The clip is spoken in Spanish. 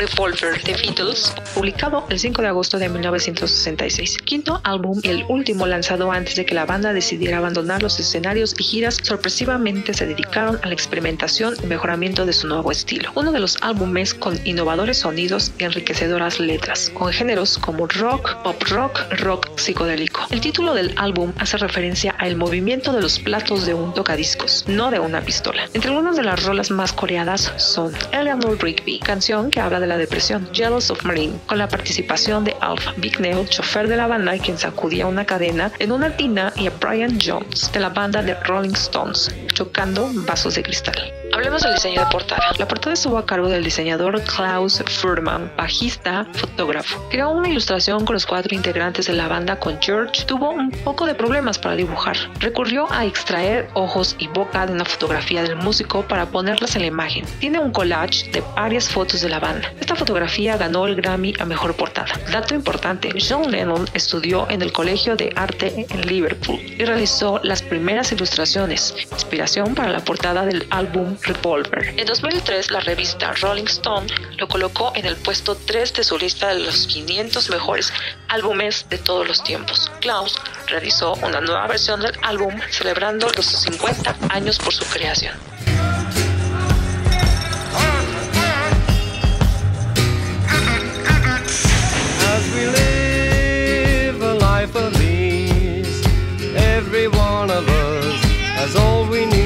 Revolver The Beatles, publicado el 5 de agosto de 1966. Quinto álbum y el último lanzado antes de que la banda decidiera abandonar los escenarios y giras, sorpresivamente se dedicaron a la experimentación y mejoramiento de su nuevo estilo. Uno de los álbumes con innovadores sonidos y enriquecedoras letras, con géneros como rock, pop rock, rock psicodélico. El título del álbum hace referencia al movimiento de los platos de un tocadiscos, no de una pistola. Entre algunas de las rolas más coreadas son Eleanor Rigby, canción que habla de la depresión, Jealous of Marine, con la participación de Alf Bicknell, chofer de la banda quien sacudía una cadena en una tina, y a Brian Jones, de la banda de Rolling Stones, chocando vasos de cristal. Hablemos del diseño de portada. La portada estuvo a cargo del diseñador Klaus Furman, bajista, fotógrafo. Creó una ilustración con los cuatro integrantes de la banda con George. Tuvo un poco de problemas para dibujar. Recurrió a extraer ojos y boca de una fotografía del músico para ponerlas en la imagen. Tiene un collage de varias fotos de la banda. Esta fotografía ganó el Grammy a mejor portada. Dato importante, John Lennon estudió en el Colegio de Arte en Liverpool y realizó las primeras ilustraciones, inspiración para la portada del álbum Revolver. En 2003, la revista Rolling Stone lo colocó en el puesto 3 de su lista de los 500 mejores álbumes de todos los tiempos. Klaus realizó una nueva versión del álbum celebrando los 50 años por su creación. of all we need.